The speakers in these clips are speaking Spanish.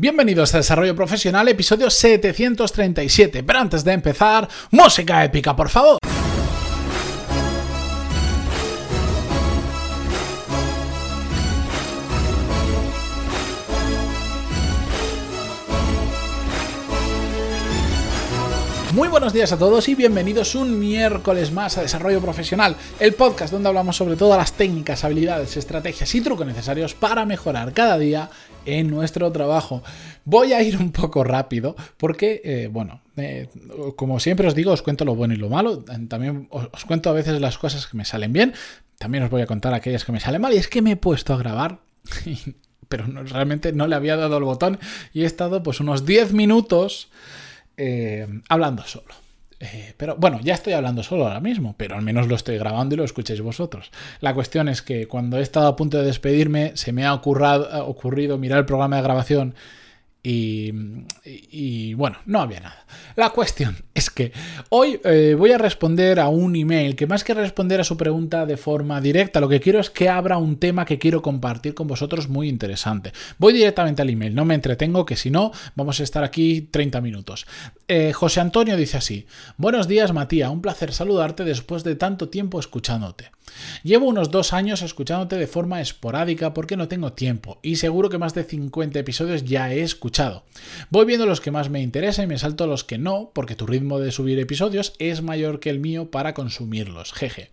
Bienvenidos a Desarrollo Profesional, episodio 737. Pero antes de empezar, música épica, por favor. Buenos días a todos y bienvenidos un miércoles más a Desarrollo Profesional, el podcast donde hablamos sobre todas las técnicas, habilidades, estrategias y trucos necesarios para mejorar cada día en nuestro trabajo. Voy a ir un poco rápido porque, eh, bueno, eh, como siempre os digo, os cuento lo bueno y lo malo. También os, cuento a veces las cosas que me salen bien. También os voy a contar aquellas que me salen mal. Y es que me he puesto a grabar. pero realmente no le había dado el botón y he estado pues unos 10 minutos eh, hablando solo. Eh, pero bueno, ya estoy hablando solo ahora mismo, pero al menos lo estoy grabando y lo escucháis vosotros. La cuestión es que cuando he estado a punto de despedirme, se me ha ocurrido mirar el programa de grabación y, bueno, no había nada. La cuestión es que hoy eh, voy a responder a un email que más que responder a su pregunta de forma directa, lo que quiero es que abra un tema que quiero compartir con vosotros muy interesante. Voy directamente al email, no me entretengo, que si no, vamos a estar aquí 30 minutos. Eh, José Antonio dice así, buenos días Matías, un placer saludarte después de tanto tiempo escuchándote. Llevo unos dos años escuchándote de forma esporádica porque no tengo tiempo y seguro que más de 50 episodios ya he escuchado. Voy viendo los que más me interesan y me salto los que no porque tu ritmo de subir episodios es mayor que el mío para consumirlos. Jeje.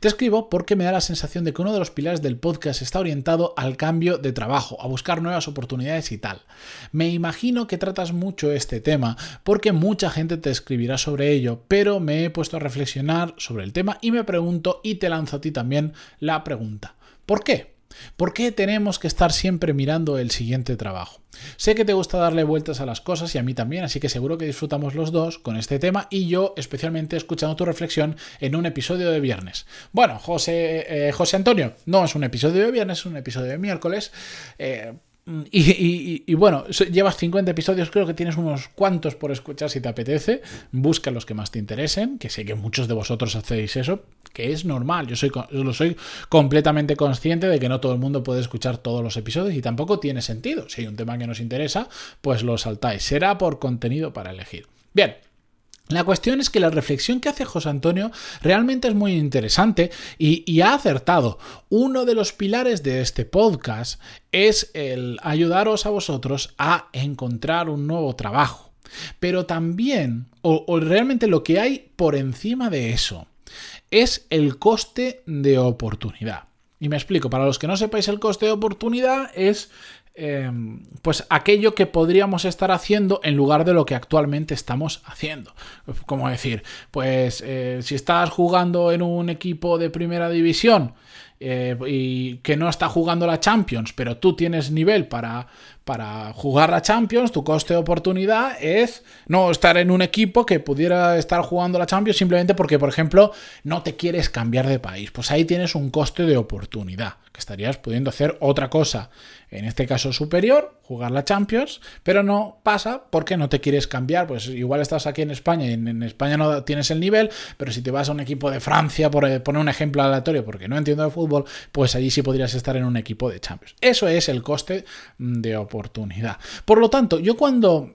Te escribo porque me da la sensación de que uno de los pilares del podcast está orientado al cambio de trabajo, a buscar nuevas oportunidades y tal. Me imagino que tratas mucho este tema porque mucha gente te escribirá sobre ello, pero me he puesto a reflexionar sobre el tema y me pregunto y te lanzo a ti también la pregunta. ¿Por qué? ¿Por qué tenemos que estar siempre mirando el siguiente trabajo? Sé que te gusta darle vueltas a las cosas y a mí también, así que seguro que disfrutamos los dos con este tema y yo especialmente escuchando tu reflexión en un episodio de viernes. Bueno, José, eh, José Antonio, no es un episodio de viernes, es un episodio de miércoles. Eh, Y, bueno, llevas 50 episodios, creo que tienes unos cuantos por escuchar si te apetece. Busca los que más te interesen, que sé que muchos de vosotros hacéis eso, que es normal. Yo soy, lo soy completamente consciente de que no todo el mundo puede escuchar todos los episodios y tampoco tiene sentido. Si hay un tema que nos interesa, pues lo saltáis. Será por contenido para elegir. Bien, la cuestión es que la reflexión que hace José Antonio realmente es muy interesante y, ha acertado. Uno de los pilares de este podcast es el ayudaros a vosotros a encontrar un nuevo trabajo. Pero también, o, realmente lo que hay por encima de eso, es el coste de oportunidad. Y me explico, para los que no sepáis el coste de oportunidad es Em, pues aquello que podríamos estar haciendo en lugar de lo que actualmente estamos haciendo. Como decir, pues eh, si estás jugando en un equipo de primera división eh, y que no está jugando la Champions, pero tú tienes nivel para, para jugar la Champions, tu coste de oportunidad es no estar en un equipo que pudiera estar jugando la Champions simplemente porque, por ejemplo, no te quieres cambiar de país. Pues ahí tienes un coste de oportunidad, que estarías pudiendo hacer otra cosa, en este caso superior, jugar la Champions, pero no pasa porque no te quieres cambiar. Pues igual estás aquí en España y en, España no tienes el nivel, pero si te vas a un equipo de Francia, por eh, poner un ejemplo aleatorio, porque no entiendo de fútbol, pues allí sí podrías estar en un equipo de Champions. Eso es el coste de oportunidad oportunidad. Por lo tanto, yo cuando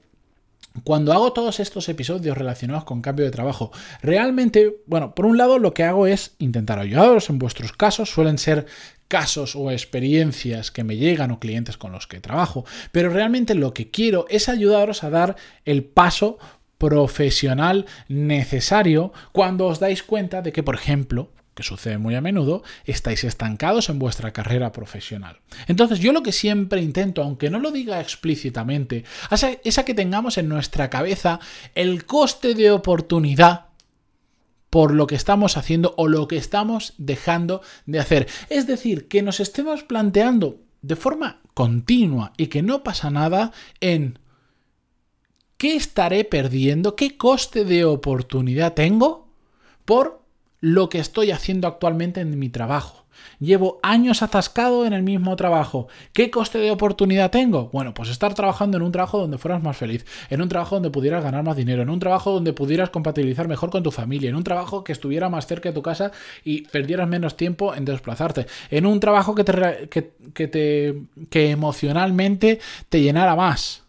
cuando hago todos estos episodios relacionados con cambio de trabajo, realmente, bueno, por un lado lo que hago es intentar ayudaros. En vuestros casos, suelen ser casos o experiencias que me llegan o clientes con los que trabajo, pero realmente lo que quiero es ayudaros a dar el paso profesional necesario cuando os dais cuenta de que, por ejemplo, que sucede muy a menudo, estáis estancados en vuestra carrera profesional. Entonces yo lo que siempre intento, aunque no lo diga explícitamente, es a que tengamos en nuestra cabeza el coste de oportunidad por lo que estamos haciendo o lo que estamos dejando de hacer. Es decir, que nos estemos planteando de forma continua y que no pasa nada en qué estaré perdiendo, qué coste de oportunidad tengo por lo que estoy haciendo actualmente en mi trabajo. Llevo años atascado en el mismo trabajo. ¿Qué coste de oportunidad tengo? Bueno, pues estar trabajando en un trabajo donde fueras más feliz, en un trabajo donde pudieras ganar más dinero, en un trabajo donde pudieras compatibilizar mejor con tu familia, en un trabajo que estuviera más cerca de tu casa y perdieras menos tiempo en desplazarte, en un trabajo que te, que, te que emocionalmente te llenara más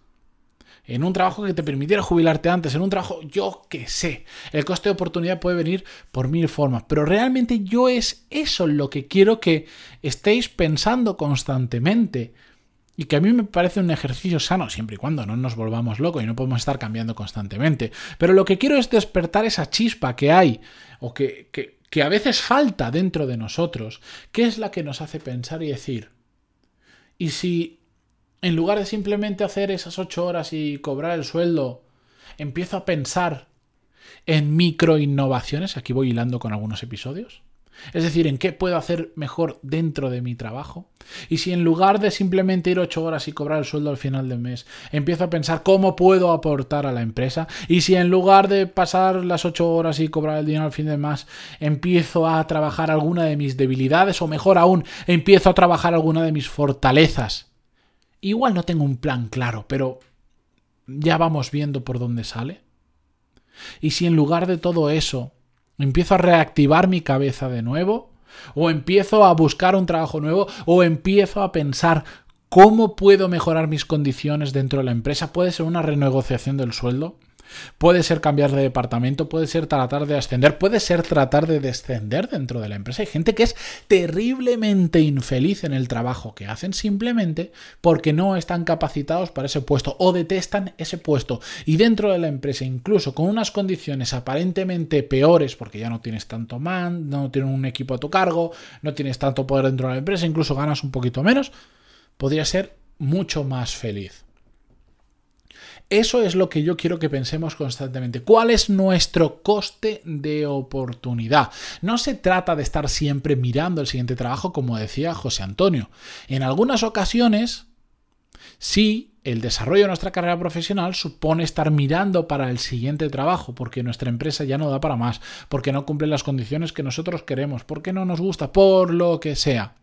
en un trabajo que te permitiera jubilarte antes, en un trabajo, yo que sé. El coste de oportunidad puede venir por mil formas, pero realmente yo es eso lo que quiero que estéis pensando constantemente. Y que a mí me parece un ejercicio sano, siempre y cuando no nos volvamos locos y no podemos estar cambiando constantemente. Pero lo que quiero es despertar esa chispa que hay, o que, que, que a veces falta dentro de nosotros, que es la que nos hace pensar y decir, ¿y si en lugar de simplemente hacer esas ocho horas y cobrar el sueldo, empiezo a pensar en micro innovaciones. Aquí voy hilando con algunos episodios. Es decir, en qué puedo hacer mejor dentro de mi trabajo. Y si en lugar de simplemente ir ocho horas y cobrar el sueldo al final del mes, empiezo a pensar cómo puedo aportar a la empresa. Y si en lugar de pasar las ocho horas y cobrar el dinero al fin del mes, empiezo a trabajar alguna de mis debilidades, o mejor aún, empiezo a trabajar alguna de mis fortalezas Igual no tengo un plan claro, pero ya vamos viendo por dónde sale. Y si en lugar de todo eso empiezo a reactivar mi cabeza de nuevo, o empiezo a buscar un trabajo nuevo, o empiezo a pensar cómo puedo mejorar mis condiciones dentro de la empresa, puede ser una renegociación del sueldo, Puede ser cambiar de departamento, puede ser tratar de ascender, puede ser tratar de descender dentro de la empresa. Hay gente que es terriblemente infeliz en el trabajo que hacen simplemente porque no están capacitados para ese puesto o detestan ese puesto. Y dentro de la empresa, incluso con unas condiciones aparentemente peores, porque ya no tienes tanto man, no tienes un equipo a tu cargo, no tienes tanto poder dentro de la empresa, incluso ganas un poquito menos, podría ser mucho más feliz. Eso es lo que yo quiero que pensemos constantemente. ¿Cuál es nuestro coste de oportunidad? No se trata de estar siempre mirando el siguiente trabajo, como decía José Antonio. En algunas ocasiones, sí, el desarrollo de nuestra carrera profesional supone estar mirando para el siguiente trabajo, porque nuestra empresa ya no da para más, porque no cumple las condiciones que nosotros queremos, porque no nos gusta, por lo que sea.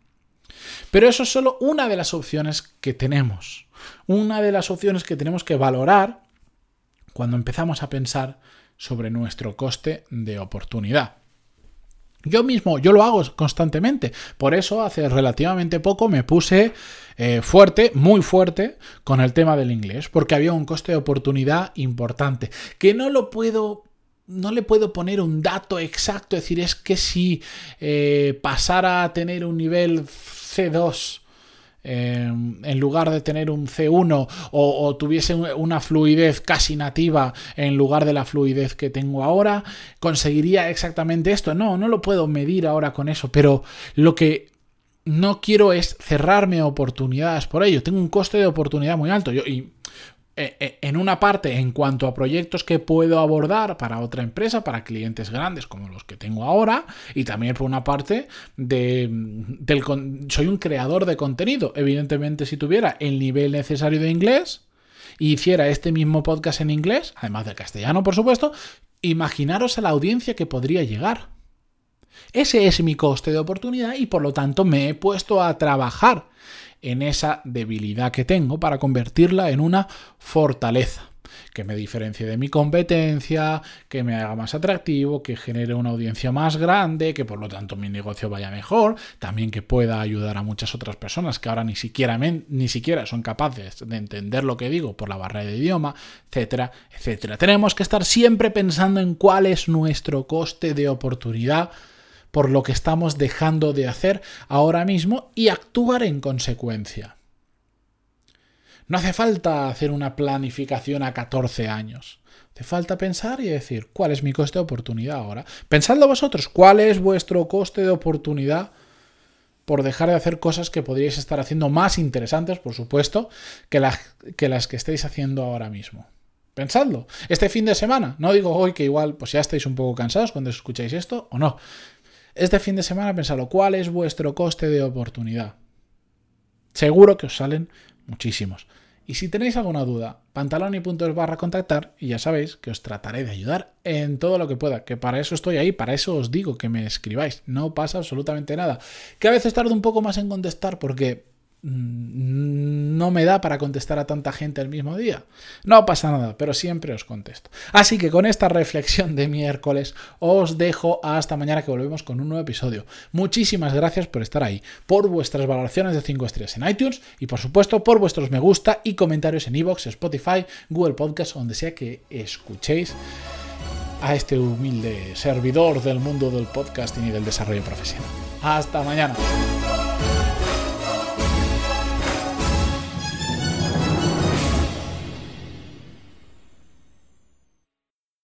Pero eso es solo una de las opciones que tenemos. Una de las opciones que tenemos que valorar cuando empezamos a pensar sobre nuestro coste de oportunidad. Yo mismo, yo lo hago constantemente. Por eso hace relativamente poco me puse eh, fuerte, muy fuerte, con el tema del inglés, porque había un coste de oportunidad importante, que no lo puedo... No le puedo poner un dato exacto, decir, es que si eh, pasara a tener un nivel C2 em, en lugar de tener un C1 o, tuviese una fluidez casi nativa en lugar de la fluidez que tengo ahora, conseguiría exactamente esto. No, no lo puedo medir ahora con eso, pero lo que no quiero es cerrarme oportunidades por ello. Tengo un coste de oportunidad muy alto. Yo, y en una parte en cuanto a proyectos que puedo abordar para otra empresa, para clientes grandes como los que tengo ahora, y también por una parte de, del, soy un creador de contenido. Evidentemente, si tuviera el nivel necesario de inglés y hiciera este mismo podcast en inglés, además del castellano, por supuesto, imaginaros a la audiencia que podría llegar. Ese es mi coste de oportunidad y por lo tanto me he puesto a trabajar en esa debilidad que tengo para convertirla en una fortaleza que me diferencie de mi competencia, que me haga más atractivo, que genere una audiencia más grande, que por lo tanto mi negocio vaya mejor, también que pueda ayudar a muchas otras personas que ahora ni siquiera, ni siquiera son capaces de entender lo que digo por la barrera de idioma, etcétera, etcétera. Tenemos que estar siempre pensando en cuál es nuestro coste de oportunidad por lo que estamos dejando de hacer ahora mismo y actuar en consecuencia. No hace falta hacer una planificación a 14 años. Hace falta pensar y decir, ¿cuál es mi coste de oportunidad ahora? Pensadlo vosotros, ¿cuál es vuestro coste de oportunidad por dejar de hacer cosas que podríais estar haciendo más interesantes, por supuesto, que, las que estáis haciendo ahora mismo? Pensadlo. Este fin de semana, no digo hoy que igual pues ya estáis un poco cansados cuando escucháis esto o no, este fin de semana pensalo, ¿cuál es vuestro coste de oportunidad? Seguro que os salen muchísimos. Y si tenéis alguna duda, pantaloni.es barra contactar y ya sabéis que os trataré de ayudar en todo lo que pueda, que para eso estoy ahí, para eso os digo que me escribáis, no pasa absolutamente nada. Que a veces tardo un poco más en contestar porque no me da para contestar a tanta gente el mismo día. No pasa nada, pero siempre os contesto. Así que con esta reflexión de miércoles os dejo hasta mañana que volvemos con un nuevo episodio. Muchísimas gracias por estar ahí, por vuestras valoraciones de 5 estrellas en iTunes y por supuesto por vuestros me gusta y comentarios en iVoox, Spotify, Google Podcast, donde sea que escuchéis a este humilde servidor del mundo del podcasting y del desarrollo profesional. Hasta mañana.